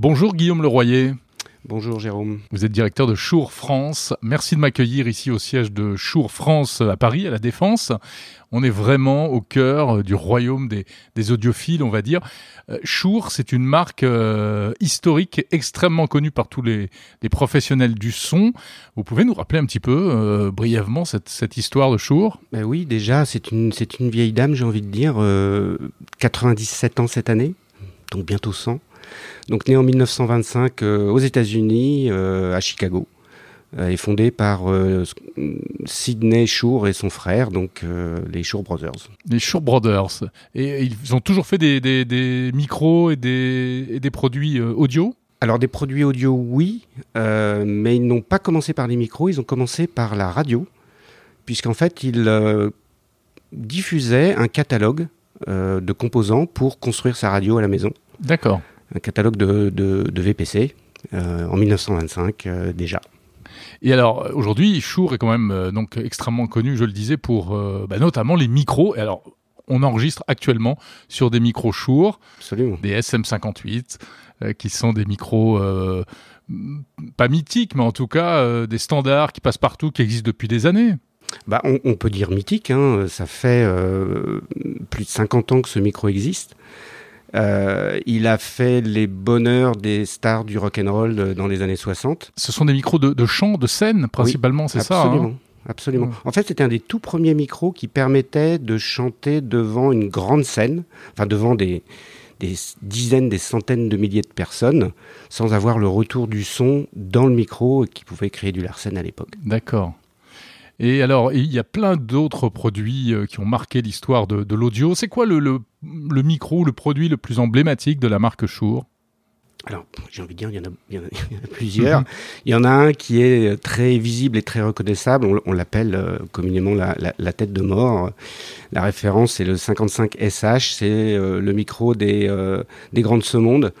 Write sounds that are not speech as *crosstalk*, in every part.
Bonjour Guillaume Leroyer. Bonjour Jérôme. Vous êtes directeur de Chour France. Merci de m'accueillir ici au siège de Chour France à Paris, à la Défense. On est vraiment au cœur du royaume des, audiophiles, on va dire. Euh, Chour, c'est une marque euh, historique extrêmement connue par tous les, professionnels du son. Vous pouvez nous rappeler un petit peu euh, brièvement cette, histoire de Chour? Ben Oui, déjà, c'est une, une vieille dame, j'ai envie de dire, 97 ans cette année, donc bientôt 100. Donc né en 1925 aux États-Unis, à Chicago est fondé par Sidney Shore et son frère, donc les Shore Brothers. Les Shore Brothers. Et ils ont toujours fait des, micros et des, produits audio? Alors des produits audio, oui, mais ils n'ont pas commencé par les micros, ils ont commencé par la radio, puisqu'en fait ils diffusaient un catalogue de composants pour construire sa radio à la maison. D'accord. Un catalogue de, VPC en 1925 déjà. Et alors aujourd'hui, Shure est quand même euh, donc extrêmement connu, je le disais, pour euh, bah, notamment les micros. Et alors, on enregistre actuellement sur des micros Shure, des SM58, euh, qui sont des micros pas mythiques, mais en tout cas des standards qui passent partout, qui existent depuis des années. Bah, on, peut dire mythique, hein. ça fait plus de 50 ans que ce micro existe. Euh, il a fait les bonheurs des stars du rock and roll euh, dans les années 60. Ce sont des micros de, chant, de scène principalement, c'est ça Absolument. Hein absolument. En fait, c'était un des tout premiers micros qui permettait de chanter devant une grande scène, enfin devant des, des dizaines, des centaines de milliers de personnes, sans avoir le retour du son dans le micro qui pouvait créer du larsen à l'époque. D'accord. Et alors, il y a plein d'autres produits euh, qui ont marqué l'histoire de, l'audio. C'est quoi le, le, le, micro, le produit le plus emblématique de la marque Shure? Alors, j'ai envie de dire, il y en a, plusieurs. *laughs* il y en a un qui est très visible et très reconnaissable. On, l'appelle euh, communément la, la, tête de mort. La référence, c'est le 55 SH. C'est euh, le micro des, des grandes ce monde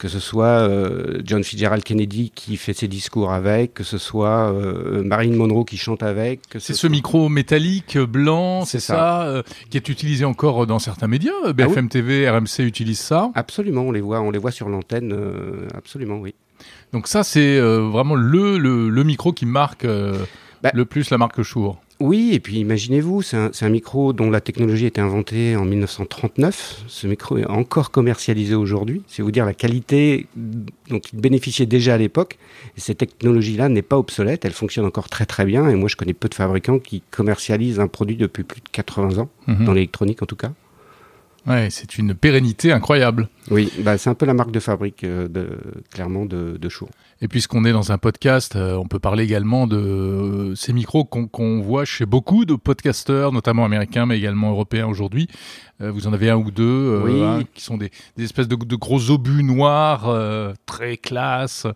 que ce soit euh, John Fitzgerald Kennedy qui fait ses discours avec, que ce soit euh, Marilyn Monroe qui chante avec. C'est ce, micro métallique blanc, c'est ça, euh, qui est utilisé encore dans certains médias. Ah BFM TV, RMC utilisent ça. Absolument, on les voit, on les voit sur l'antenne, absolument, oui. Donc ça, c'est vraiment le, le, micro qui marque bah le plus la marque Shure. Oui, et puis imaginez-vous, c'est un, micro dont la technologie a été inventée en 1939. Ce micro est encore commercialisé aujourd'hui. C'est vous dire la qualité dont il bénéficiait déjà à l'époque. Et cette technologie-là n'est pas obsolète, elle fonctionne encore très très bien. Et moi, je connais peu de fabricants qui commercialisent un produit depuis plus de 80 ans, mhm. dans l'électronique en tout cas. Ouais, c'est une pérennité incroyable. Oui, bah, c'est un peu la marque de fabrique, euh, de, clairement, de, de Shure. Et puisqu'on est dans un podcast, euh, on peut parler également de euh, ces micros qu'on voit chez beaucoup de podcasteurs, notamment américains, mais également européens aujourd'hui. vous en avez un ou deux qui sont des, espèces de, gros obus noirs, très classe,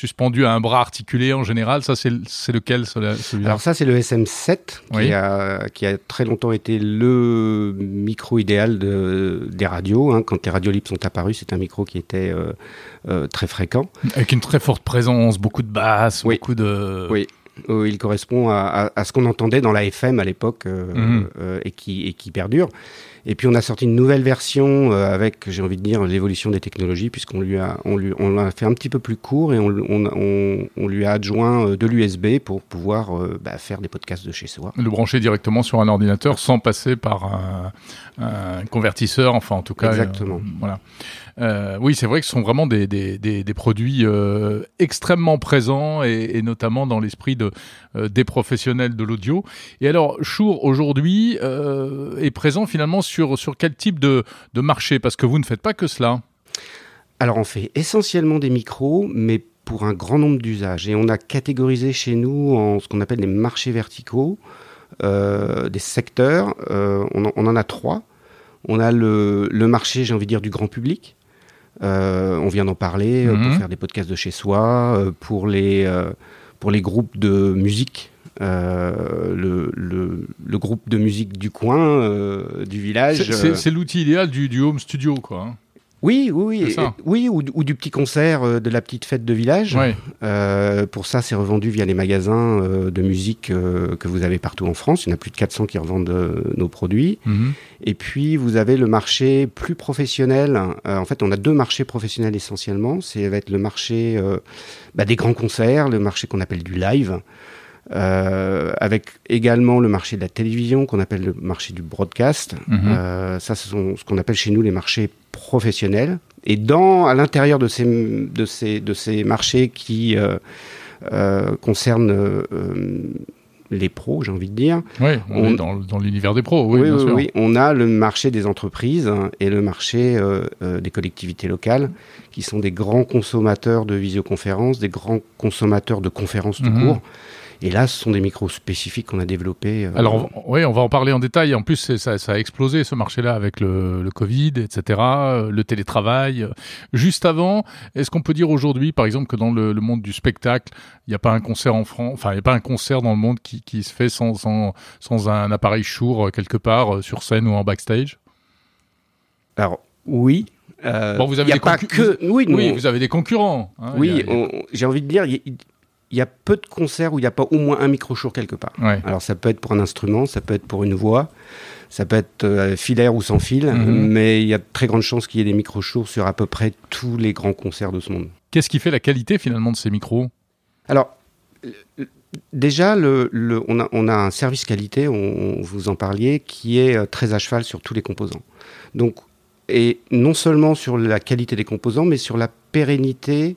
suspendus à un bras articulé en général. Ça, c'est lequel celui-là Alors ça, c'est le SM7, qui, a, qui, a, très longtemps été le micro idéal de, des radios. Hein. Quand les radios libres sont apparus, c'est un micro qui était euh, euh, très fréquent. Avec une très forte présence, beaucoup de basses, beaucoup de... Oui, il correspond à, ce qu'on entendait dans la FM à l'époque euh, mhm. et, qui, et qui perdure. Et puis on a sorti une nouvelle version euh, avec, j'ai envie de dire, l'évolution des technologies, puisqu'on lui a, on lui, on l'a fait un petit peu plus court et on, on, on, lui a adjoint euh, de l'USB pour pouvoir euh, bah, faire des podcasts de chez soi. Le brancher directement sur un ordinateur sans passer par un, un convertisseur, enfin en tout cas. Exactement. voilà. Euh, oui, c'est vrai que ce sont vraiment des, des, des, produits euh, extrêmement présents et, et notamment dans l'esprit de, euh, des professionnels de l'audio. Et alors, Shure aujourd'hui est présent finalement sur, sur quel type de, de marché? Parce que vous ne faites pas que cela. Alors, on fait essentiellement des micros, mais pour un grand nombre d'usages. Et on a catégorisé chez nous en ce qu'on appelle des marchés verticaux, des secteurs. On en, on, en, a trois. On a le, le marché, j'ai envie de dire, du grand public. Euh, on vient d'en parler euh, pour mhm. faire des podcasts de chez soi, euh, pour les pour les groupes de musique. Le, le, groupe de musique du coin, du village. C'est l'outil idéal du, du, home studio, quoi. Oui, oui, oui, oui ou, du petit concert euh, de la petite fête de village. Euh, pour ça, c'est revendu via les magasins euh, de musique que vous avez partout en France. Il y en a plus de 400 qui revendent nos produits. Mhm. Et puis, vous avez le marché plus professionnel. en fait, on a deux marchés professionnels essentiellement. C'est va être le marché bah, des grands concerts, le marché qu'on appelle du live. Euh, avec également le marché de la télévision qu'on appelle le marché du broadcast. Mhm. Euh, ça, ce sont ce qu'on appelle chez nous les marchés professionnels. Et dans, à l'intérieur de ces, de, ces, de ces marchés qui euh, concernent les pros, j'ai envie de dire. Oui, on, est dans, dans l'univers des pros, oui, oui, bien oui, sûr. oui, on a le marché des entreprises et le marché des collectivités locales, qui sont des grands consommateurs de visioconférences, des grands consommateurs de conférences tout mhm. court. Et là, ce sont des micros spécifiques qu'on a développés. Euh, Alors, oui, on va en parler en détail. En plus, ça, ça, a explosé ce marché-là avec le, le, Covid, etc., euh, le télétravail. Juste avant, est-ce qu'on peut dire aujourd'hui, par exemple, que dans le, le monde du spectacle, il n'y a pas un concert en France, enfin, il n'y a pas un concert dans le monde qui, qui se fait sans, sans, sans un appareil Shure euh, quelque part sur scène ou en backstage? Alors, oui, euh, bon, vous avez des pas que... oui, oui, vous avez des concurrents. Hein, oui, j'ai envie de dire, il y a peu de concerts où il n'y a pas au moins un micro quelque part. Alors ça peut être pour un instrument, ça peut être pour une voix, ça peut être euh, filaire ou sans fil, mhm. mais il y a de très grandes chances qu'il y ait des micros sur à peu près tous les grands concerts de ce monde. Qu'est-ce qui fait la qualité finalement de ces micros? Alors, déjà, le, on, a, on, a, un service qualité, on, vous en parliez, qui est euh, très à cheval sur tous les composants. Donc, et non seulement sur la qualité des composants, mais sur la pérennité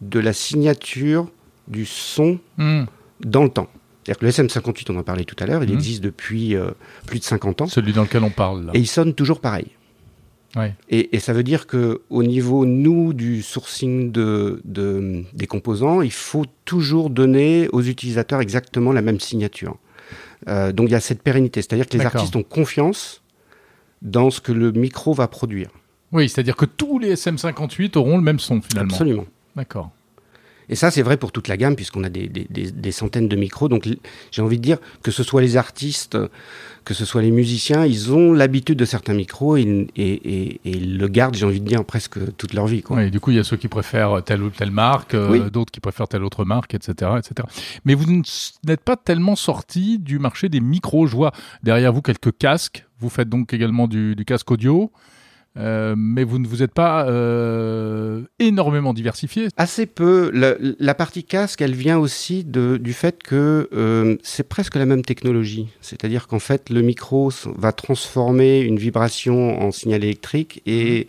de la signature du son hmm. dans le temps. C'est-à-dire que le SM58, on en parlait tout à l'heure, il hmm. existe depuis euh, plus de 50 ans. Celui dans lequel on parle. Là. Et il sonne toujours pareil. Et, ça veut dire que au niveau, nous, du sourcing de, des composants, il faut toujours donner aux utilisateurs exactement la même signature. Euh, donc il y a cette pérennité, c'est-à-dire que les artistes ont confiance dans ce que le micro va produire. Oui, c'est-à-dire que tous les SM58 auront le même son finalement. Absolument. D'accord. Et ça, c'est vrai pour toute la gamme, puisqu'on a des, des, centaines de micros. Donc, j'ai envie de dire que ce soit les artistes, que ce soit les musiciens, ils ont l'habitude de certains micros et, et, et, le gardent, j'ai envie de dire, presque toute leur vie. Quoi. Oui, du coup, il y a ceux qui préfèrent telle ou telle marque, euh, d'autres qui préfèrent telle autre marque, etc., etc. Mais vous n'êtes pas tellement sorti du marché des micros. Je vois derrière vous quelques casques. Vous faites donc également du, du casque audio. Euh, mais vous ne vous êtes pas euh, énormément diversifié. Assez peu. La, partie casque, elle vient aussi de, du fait que euh, c'est presque la même technologie. C'est-à-dire qu'en fait, le micro va transformer une vibration en signal électrique et,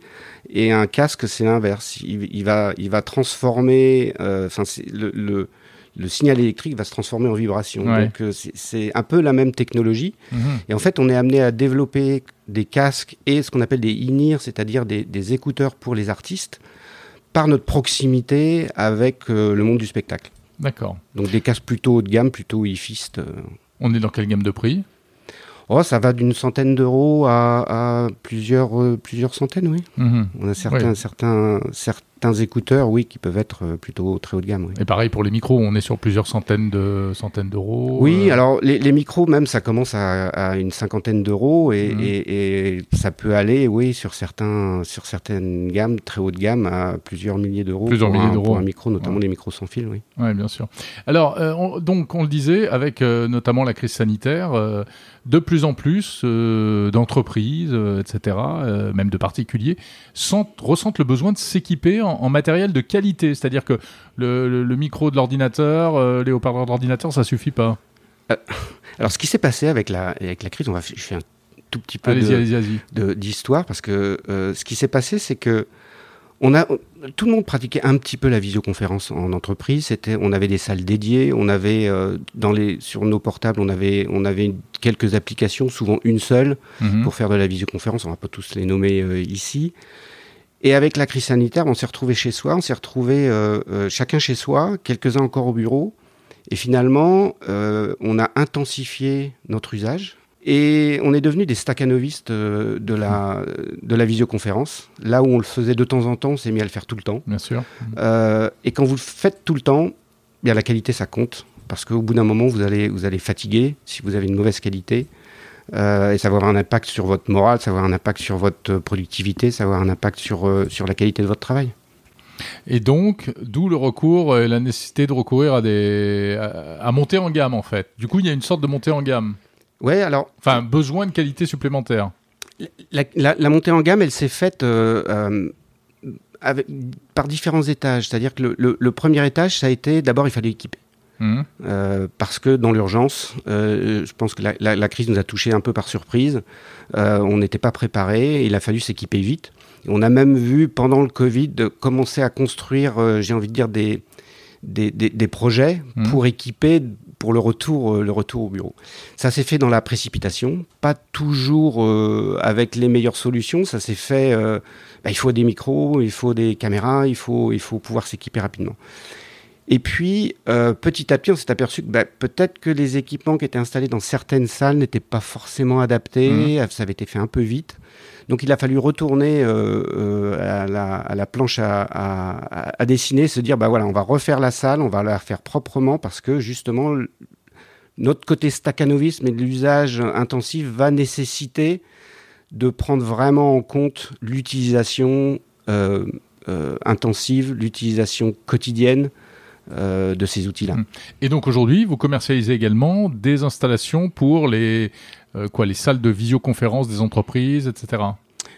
et un casque, c'est l'inverse. Il, il, va, il va transformer. Enfin, le, le le signal électrique va se transformer en vibration. Donc euh, c'est un peu la même technologie. Mhm. Et en fait, on est amené à développer des casques et ce qu'on appelle des in c'est-à-dire des, écouteurs pour les artistes, par notre proximité avec euh, le monde du spectacle. D'accord. Donc des casques plutôt haut de gamme, plutôt hifistes. Euh. On est dans quelle gamme de prix? Oh, ça va d'une centaine d'euros à, plusieurs, plusieurs centaines, oui. Mhm. On a certains, certains, certains écouteurs, oui, qui peuvent être euh, plutôt très haut de gamme. Et pareil pour les micros, on est sur plusieurs centaines de centaines d'euros. Oui, euh. alors les, micros même, ça commence à, une cinquantaine d'euros et, mhm. et, ça peut aller, oui, sur certains sur certaines gammes très haut de gamme à plusieurs milliers d'euros. Plusieurs milliers d'euros pour un micro, notamment les micros sans fil, oui. Oui, bien sûr. Alors euh, donc on le disait avec notamment la crise sanitaire, de plus en plus d'entreprises, etc., même de particuliers, ressentent le besoin de s'équiper en, matériel de qualité. C'est-à-dire que le, micro de l'ordinateur, euh, les haut-parleurs d'ordinateur, ça suffit pas. Euh, alors, ce qui s'est passé avec la, avec la crise, on va, je fais un tout petit peu d'histoire parce que euh, ce qui s'est passé, c'est que on a, tout le monde pratiquait un petit peu la visioconférence en entreprise. C'était, on avait des salles dédiées, on avait dans les, sur nos portables, on avait, on avait quelques applications, souvent une seule, mhm. pour faire de la visioconférence. On va pas tous les nommer ici. Et avec la crise sanitaire, on s'est retrouvé chez soi, on s'est retrouvé euh, euh, chacun chez soi, quelques-uns encore au bureau. Et finalement, euh, on a intensifié notre usage. Et on est devenu des staccanovistes de la, de la visioconférence. Là où on le faisait de temps en temps, on s'est mis à le faire tout le temps. Bien sûr. et quand vous le faites tout le temps, bien la qualité, ça compte. Parce qu'au bout d'un moment, vous allez, vous allez fatiguer si vous avez une mauvaise qualité. Euh, et ça va avoir un impact sur votre morale, ça va avoir un impact sur votre productivité, ça va avoir un impact sur, euh, sur la qualité de votre travail. Et donc, d'où le recours et la nécessité de recourir à des à, monter en gamme en fait. Du coup, il y a une sorte de montée en gamme. Ouais, alors. Enfin, besoin de qualité supplémentaire. La, montée en gamme, elle s'est faite euh, avec, par différents étages. C'est-à-dire que le, le, premier étage, ça a été d'abord, il fallait équiper. Mmh. Euh, parce que dans l'urgence, euh, je pense que la, crise nous a touchés un peu par surprise. Euh, on n'était pas préparé. Il a fallu s'équiper vite. On a même vu pendant le Covid commencer à construire, j'ai envie de dire, des, des, des, projets mmh. pour équiper pour le retour, le retour au bureau. Ça s'est fait dans la précipitation, pas toujours avec les meilleures solutions. Ça s'est fait. Bah, il faut des micros, il faut des caméras, il faut, il faut pouvoir s'équiper rapidement. Et puis, euh, petit à petit, on s'est aperçu que bah, peut-être que les équipements qui étaient installés dans certaines salles n'étaient pas forcément adaptés, mmh. ça avait été fait un peu vite. Donc il a fallu retourner euh, euh, à, la, planche à, dessiner, se dire, bah voilà, on va refaire la salle, on va la refaire proprement parce que justement, notre côté staccanovisme et l'usage intensif va nécessiter de prendre vraiment en compte l'utilisation intensive, l'utilisation quotidienne euh, de ces outils-là. Hum. Et donc aujourd'hui, vous commercialisez également des installations pour les, euh, quoi, les salles de visioconférence des entreprises, etc.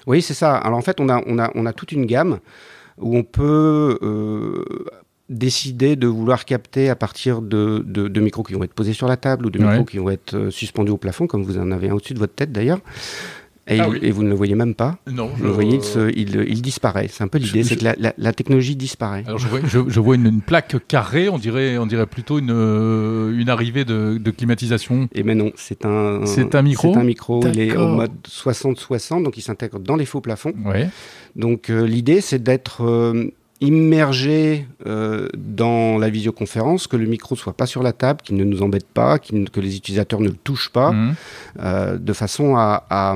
Oui, c'est ça. Alors en fait, on a, on, a, on a toute une gamme où on peut euh, décider de vouloir capter à partir de, de, micros qui vont être posés sur la table ou de micros qui vont être suspendus au plafond, comme vous en avez un au-dessus de votre tête d'ailleurs. Ah et, vous ne le voyez même pas. Non. Vous le voyez, il, disparaît. C'est un peu l'idée, c'est que la, technologie disparaît. Alors je vois, je, vois une, plaque carrée, on dirait, on dirait plutôt une, euh, une arrivée de, climatisation. Et mais non, c'est un, c'est un micro. C'est un micro. Il est en mode 60-60, donc il s'intègre dans les faux plafonds. Ouais. Donc euh, l'idée, c'est d'être euh, immergé dans la visioconférence, que le micro soit pas sur la table, qu'il ne nous embête pas, que les utilisateurs ne le touchent pas, mmh. de façon à à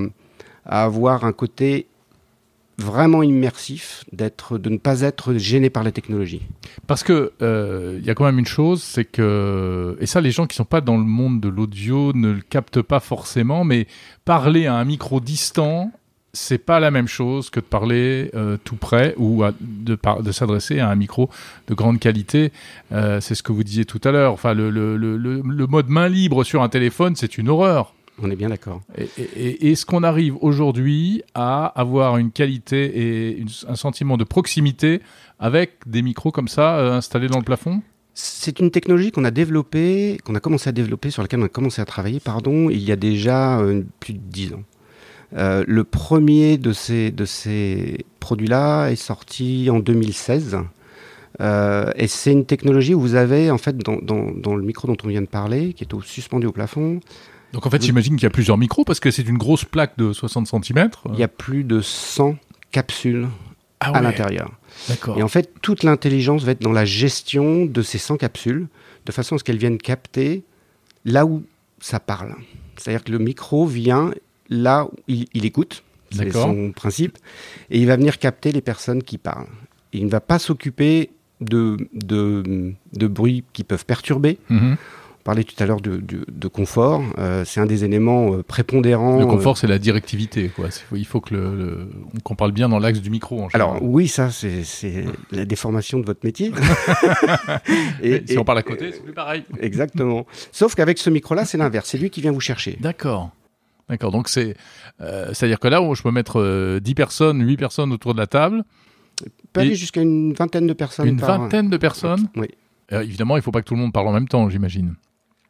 avoir un côté vraiment immersif, d'être, de ne pas être gêné par la technologie. Parce que euh, il y a quand même une chose, c'est que et ça, les gens qui sont pas dans le monde de l'audio ne le captent pas forcément, mais parler à un micro distant, c'est pas la même chose que de parler euh, tout près ou de, s'adresser à un micro de grande qualité. Euh, c'est ce que vous disiez tout à l'heure. Enfin, le mode main libre sur un téléphone, c'est une horreur. On est bien d'accord. Et, est-ce qu'on arrive aujourd'hui à avoir une qualité et un sentiment de proximité avec des micros comme ça euh, installés dans le plafond? C'est une technologie qu'on a développée, qu'on a commencé à développer, sur laquelle on a commencé à travailler, pardon, il y a déjà euh, plus de dix ans. Euh, le premier de ces, de ces produits-là est sorti en 2016. et c'est une technologie où vous avez, en fait, dans, dans, le micro dont on vient de parler, qui est au, suspendu au plafond, donc en fait, j'imagine qu'il y a plusieurs micros parce que c'est une grosse plaque de 60 cm. Il y a plus de 100 capsules ah à l'intérieur. D'accord. Et en fait, toute l'intelligence va être dans la gestion de ces 100 capsules, de façon à ce qu'elles viennent capter là où ça parle. C'est-à-dire que le micro vient là où il, écoute, c'est son principe, et il va venir capter les personnes qui parlent. il ne va pas s'occuper de, de, de bruits qui peuvent perturber. Mhm. Parlait tout à l'heure de, confort. Euh, c'est un des éléments euh, prépondérants. Le confort, euh, c'est la directivité. Quoi. Il faut que le, qu'on parle bien dans l'axe du micro. En Alors oui, ça, c'est, la déformation de votre métier. *laughs* et, si on parle à côté, c'est plus pareil. *laughs* Exactement. Sauf qu'avec ce micro-là, c'est l'inverse. C'est lui qui vient vous chercher. D'accord. D'accord. Donc c'est, c'est-à-dire que là, où je peux mettre 10 personnes, 8 personnes autour de la table. Peut aller jusqu'à une vingtaine de personnes. Une vingtaine de personnes. Oui. évidemment, il ne faut pas que tout le monde parle en même temps, j'imagine.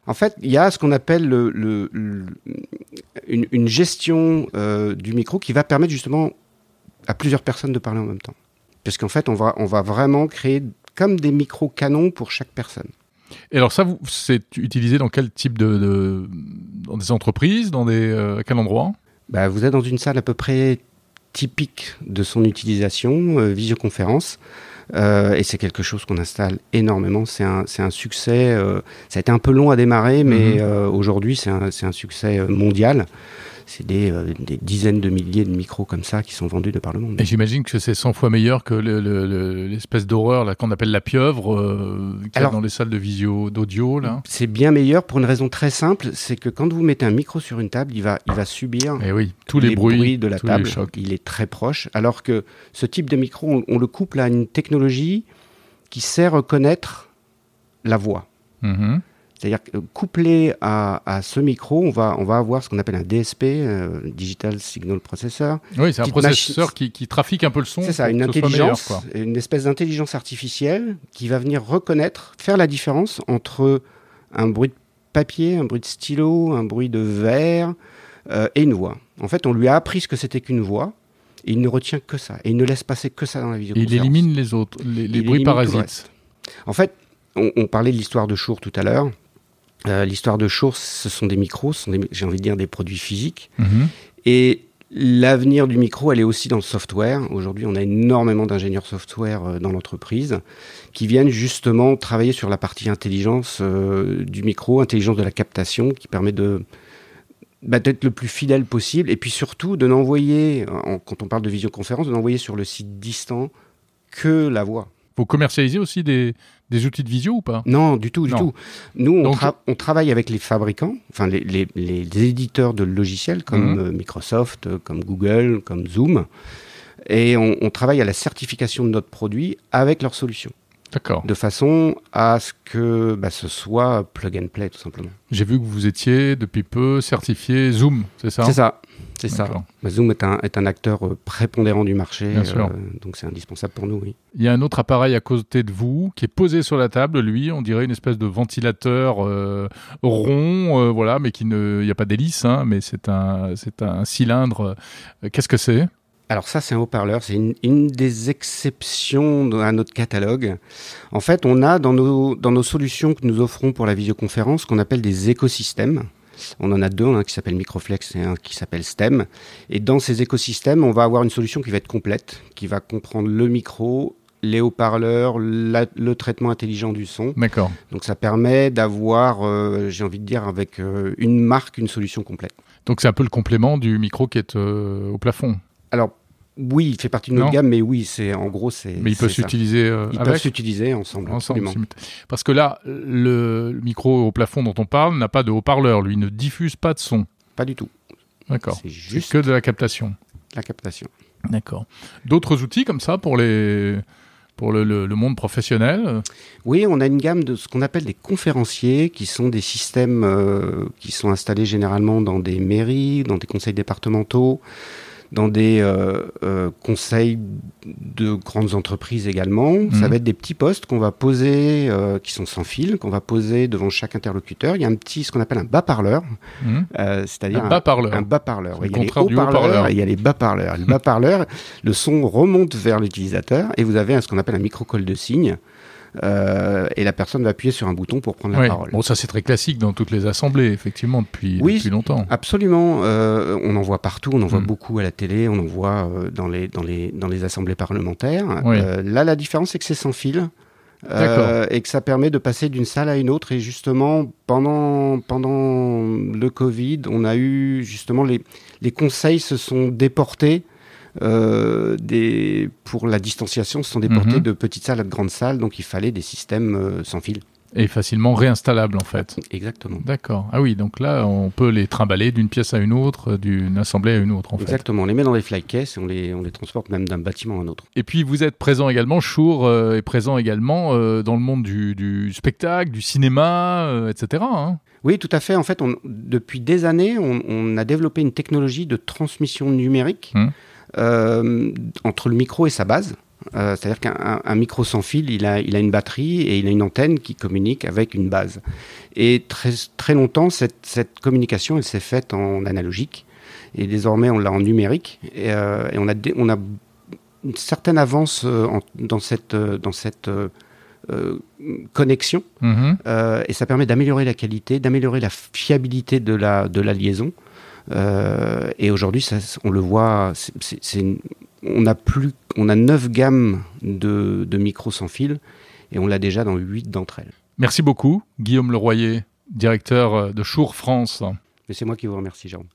En fait, il y a ce qu'on appelle le, une, gestion euh, du micro qui va permettre justement à plusieurs personnes de parler en même temps. Parce qu'en fait, on va, on va vraiment créer comme des micros canons pour chaque personne. Et alors ça, c'est utilisé dans quel type de, dans des entreprises, dans des euh, à quel endroit? Bah, vous êtes dans une salle à peu près typique de son utilisation, euh, visioconférence. Euh, et c'est quelque chose qu'on installe énormément. C'est un, un, succès. Euh, ça a été un peu long à démarrer, mais mhm. euh, aujourd'hui, c'est un, un, succès mondial. C'est des, euh, des, dizaines de milliers de micros comme ça qui sont vendus de par le monde. Et j'imagine que c'est 100 fois meilleur que l'espèce d'horreur là qu'on appelle la pieuvre euh, dans les salles de visio d'audio là. C'est bien meilleur pour une raison très simple, c'est que quand vous mettez un micro sur une table, il va, il va subir Et eh oui, tous les, bruits, de la table. Il est très proche, alors que ce type de micro, on, le couple à une technologie qui sait reconnaître la voix. Mm-hmm. C'est-à-dire que couplé à, ce micro, on va, on va avoir ce qu'on appelle un DSP, euh, Digital Signal Processor. Oui, c'est un processeur qui, trafique un peu le son. C'est ça, une intelligence, une espèce d'intelligence artificielle qui va venir reconnaître, faire la différence entre un bruit de papier, un bruit de stylo, un bruit de verre euh, et une voix. En fait, on lui a appris ce que c'était qu'une voix. Et il ne retient que ça. Et il ne laisse passer que ça dans la vidéo. il élimine les autres, les, bruits parasites. En fait, on, parlait de l'histoire de Chour tout à l'heure. Euh, l'histoire de Shure, ce sont des micros, ce sont j'ai envie de dire des produits physiques. Mhm. Et l'avenir du micro, elle est aussi dans le software. Aujourd'hui, on a énormément d'ingénieurs software euh, dans l'entreprise qui viennent justement travailler sur la partie intelligence euh, du micro, intelligence de la captation, qui permet de bah, d'être le plus fidèle possible et puis surtout de n'envoyer, quand on parle de visioconférence, de n'envoyer sur le site distant que la voix. Vous commercialisez aussi des, des outils de visio ou pas Non, du tout, du tout. Nous, on, on, travaille avec les fabricants, enfin les, les, les éditeurs de logiciels comme mhm. euh, Microsoft, euh, comme Google, comme Zoom, et on, on, travaille à la certification de notre produit avec leurs solutions. D'accord. De façon à ce que bah, ce soit plug and play, tout simplement. J'ai vu que vous étiez depuis peu certifié Zoom, c'est ça? C'est ça. C'est ça. Bah, Zoom est un, est un, acteur euh, prépondérant du marché, euh, donc c'est indispensable pour nous. Oui. Il y a un autre appareil à côté de vous qui est posé sur la table. Lui, on dirait une espèce de ventilateur euh, rond, voilà, mais qui ne, il n'y a pas d'hélice, hein, mais c'est un, c'est un cylindre. Qu'est-ce que c'est? Alors ça, c'est un haut-parleur. C'est une, des exceptions à notre catalogue. En fait, on a dans nos, dans nos solutions que nous offrons pour la visioconférence ce qu'on appelle des écosystèmes. On en a deux, un qui s'appelle Microflex et un qui s'appelle STEM. Et dans ces écosystèmes, on va avoir une solution qui va être complète, qui va comprendre le micro, les haut-parleurs, le traitement intelligent du son. D'accord. Donc ça permet d'avoir, euh, j'ai envie de dire, avec euh, une marque, une solution complète. Donc c'est un peu le complément du micro qui est euh, au plafond. Alors oui, il fait partie de notre gamme, mais oui, c'est en gros c'est. Mais il peut s'utiliser. Euh, ils peuvent s'utiliser ensemble. ensemble Parce que là, le micro au plafond dont on parle n'a pas de haut-parleur, lui, ne diffuse pas de son. Pas du tout. D'accord. C'est juste que de la captation. La captation. D'accord. D'autres outils comme ça pour les pour le, monde professionnel Oui, on a une gamme de ce qu'on appelle des conférenciers, qui sont des systèmes euh, qui sont installés généralement dans des mairies, dans des conseils départementaux, dans des euh, euh, conseils de grandes entreprises également. Ça mhm. va être des petits postes qu'on va poser, euh, qui sont sans fil, qu'on va poser devant chaque interlocuteur. Il y a un petit, ce qu'on appelle un bas-parleur, mhm. c'est-à-dire un bas-parleur. Un, bas-parleur. Il y a les haut-parleurs et il y a les bas-parleurs. Le bas-parleur, le son remonte vers l'utilisateur et vous avez ce qu'on appelle un micro-col de signe. Euh, et la personne va appuyer sur un bouton pour prendre la parole. Bon, ça c'est très classique dans toutes les assemblées, effectivement, depuis, oui, depuis longtemps. Absolument. Euh, on en voit partout, on en voit hmm. beaucoup à la télé, on en voit euh, dans, les, dans, les, dans les assemblées parlementaires. là, la différence, c'est que c'est sans fil. et que ça permet de passer d'une salle à une autre. Et justement, pendant, pendant le Covid, on a eu justement les, les conseils se sont déportés euh, des, pour la distanciation, se sont déportés mhm. de petites salles à de grandes salles, donc il fallait des systèmes euh, sans fil. Et facilement réinstallables en fait. Exactement. D'accord. Ah oui, donc là, on peut les trimballer d'une pièce à une autre, d'une assemblée à une autre en Exactement. On les met dans des flycases et on les, on les transporte même d'un bâtiment à un autre. Et puis vous êtes présent également, Chour euh, est présent également dans le monde du, du spectacle, du cinéma, etc. Hein. Oui, tout à fait. En fait, on, depuis des années, on, on, a développé une technologie de transmission numérique. Hum. Euh, entre le micro et sa base. Euh, c'est-à-dire qu'un micro sans fil, il a, il a une batterie et il a une antenne qui communique avec une base. Et très, très longtemps, cette, cette communication, elle s'est faite en analogique. Et désormais, on l'a en numérique. Et, euh, et, on, a, on a une certaine avance dans cette, dans cette connexion. Mm-hmm. et ça permet d'améliorer la qualité, d'améliorer la fiabilité de la, de la liaison. Euh, et aujourd'hui, on le voit, on a plus, on a neuf gammes de, de micros sans fil et on l'a déjà dans huit d'entre elles. Merci beaucoup, Guillaume Leroyer, directeur de Chour France. c'est moi qui vous remercie, Jérôme.